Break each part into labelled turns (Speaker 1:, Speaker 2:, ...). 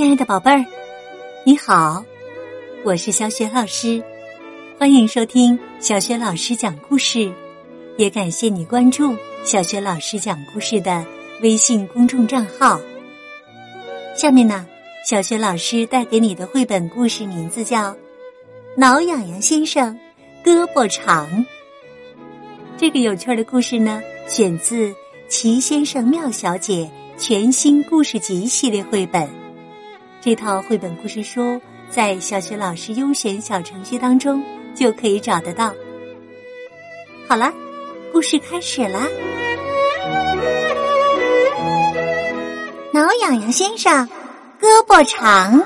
Speaker 1: 亲爱的宝贝儿，你好，我是小雪老师，欢迎收听小雪老师讲故事，也感谢你关注小雪老师讲故事的微信公众账号。下面呢，小雪老师带给你的绘本故事名字叫《挠痒痒先生胳膊长》。这个有趣的故事呢，选自《奇先生妙小姐》全新故事集系列绘本。这套绘本故事书在小学老师优选小程序当中就可以找得到。好了，故事开始啦！挠痒痒先生胳膊长，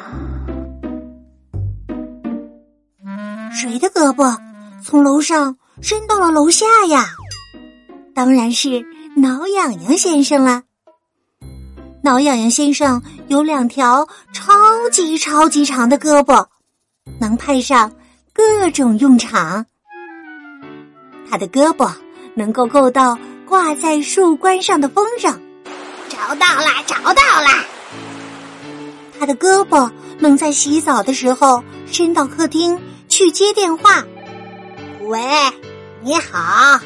Speaker 1: 谁的胳膊从楼上伸到了楼下呀？当然是挠痒痒先生了。挠痒痒先生有两条超级超级长的胳膊，能派上各种用场。他的胳膊能够够到挂在树冠上的风筝，
Speaker 2: 找到啦，找到啦！
Speaker 1: 他的胳膊能在洗澡的时候伸到客厅去接电话。
Speaker 2: 喂，你好。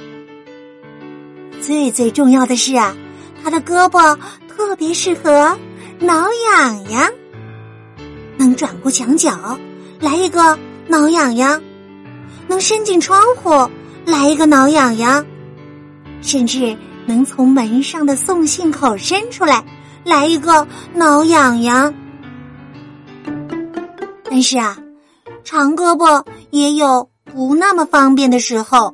Speaker 1: 最最重要的是啊，他的胳膊。特别适合挠痒痒，能转过墙角来一个挠痒痒，能伸进窗户来一个挠痒痒，甚至能从门上的送信口伸出来来一个挠痒痒。但是啊，长胳膊也有不那么方便的时候，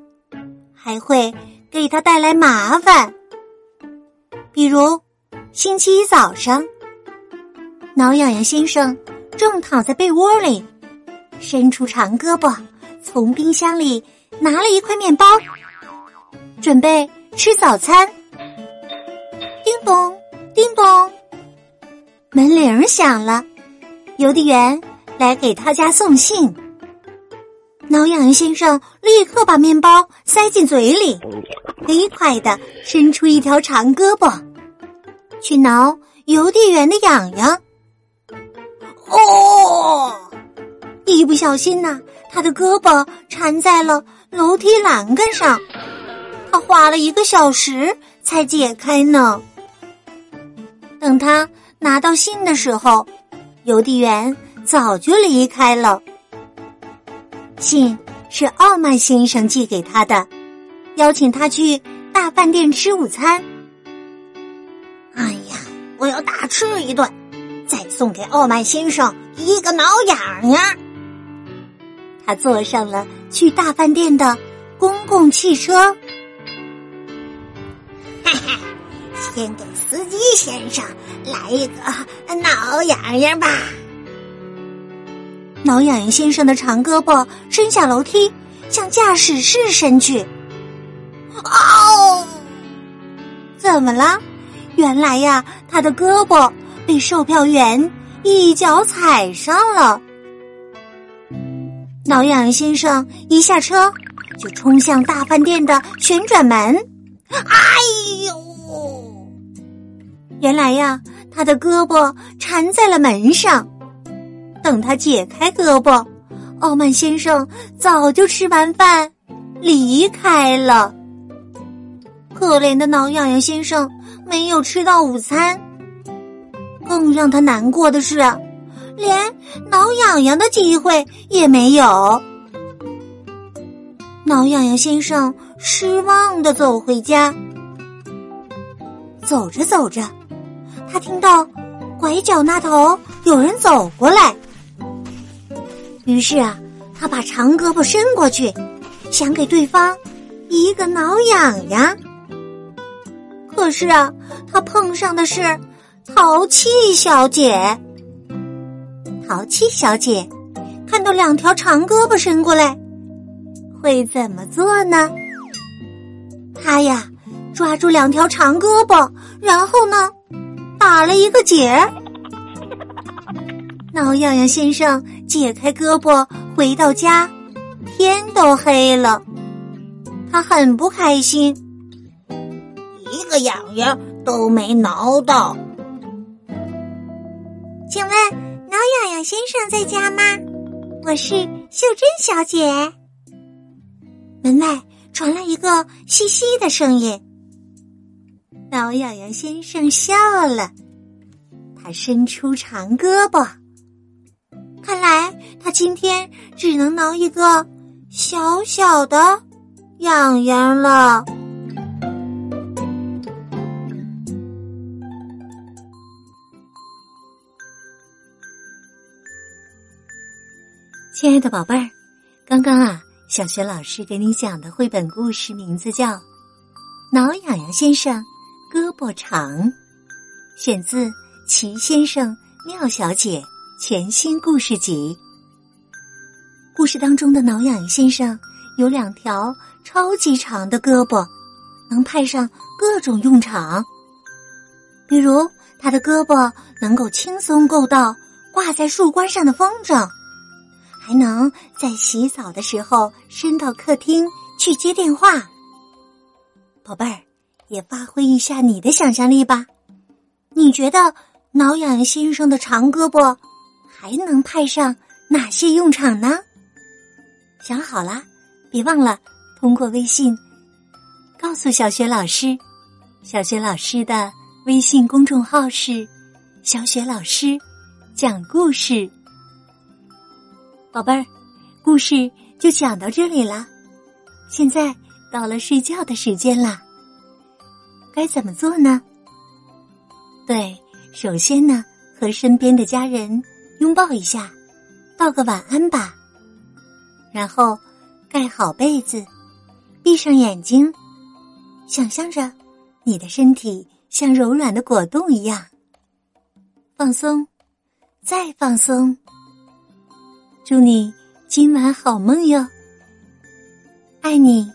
Speaker 1: 还会给他带来麻烦，比如。星期一早上，挠痒痒先生正躺在被窝里，伸出长胳膊，从冰箱里拿了一块面包，准备吃早餐。叮咚，叮咚，门铃响了，邮递员来给他家送信。挠痒痒先生立刻把面包塞进嘴里，飞快的伸出一条长胳膊。去挠邮递员的痒痒，哦！一不小心呐，他的胳膊缠在了楼梯栏杆上，他花了一个小时才解开呢。等他拿到信的时候，邮递员早就离开了。信是傲慢先生寄给他的，邀请他去大饭店吃午餐。
Speaker 2: 我要大吃一顿，再送给傲慢先生一个挠痒痒。
Speaker 1: 他坐上了去大饭店的公共汽车。
Speaker 2: 哈哈，先给司机先生来一个挠痒痒吧。
Speaker 1: 挠痒痒先生的长胳膊伸下楼梯，向驾驶室伸去。
Speaker 2: 哦，
Speaker 1: 怎么了？原来呀，他的胳膊被售票员一脚踩上了。挠痒先生一下车就冲向大饭店的旋转门，
Speaker 2: 哎呦！
Speaker 1: 原来呀，他的胳膊缠在了门上。等他解开胳膊，傲慢先生早就吃完饭离开了。可怜的挠痒痒先生。没有吃到午餐，更让他难过的是，连挠痒痒的机会也没有。挠痒痒先生失望的走回家，走着走着，他听到拐角那头有人走过来，于是啊，他把长胳膊伸过去，想给对方一个挠痒痒。可是啊，他碰上的是淘气小姐。淘气小姐看到两条长胳膊伸过来，会怎么做呢？他呀，抓住两条长胳膊，然后呢，打了一个结。挠痒痒先生解开胳膊回到家，天都黑了，他很不开心。
Speaker 2: 一个痒痒都没挠到，
Speaker 1: 请问挠痒痒先生在家吗？我是秀珍小姐。门外传来一个嘻嘻的声音。挠痒痒先生笑了，他伸出长胳膊。看来他今天只能挠一个小小的痒痒了。亲爱的宝贝儿，刚刚啊，小学老师给你讲的绘本故事名字叫《挠痒痒先生胳膊长》，选自《齐先生妙小姐》全新故事集。故事当中的挠痒痒先生有两条超级长的胳膊，能派上各种用场。比如，他的胳膊能够轻松够到挂在树冠上的风筝。还能在洗澡的时候伸到客厅去接电话，宝贝儿，也发挥一下你的想象力吧。你觉得挠痒痒先生的长胳膊还能派上哪些用场呢？想好了，别忘了通过微信告诉小雪老师。小雪老师的微信公众号是“小雪老师讲故事”。宝贝儿，故事就讲到这里了。现在到了睡觉的时间了，该怎么做呢？对，首先呢，和身边的家人拥抱一下，道个晚安吧。然后盖好被子，闭上眼睛，想象着你的身体像柔软的果冻一样放松，再放松。祝你今晚好梦哟！爱你。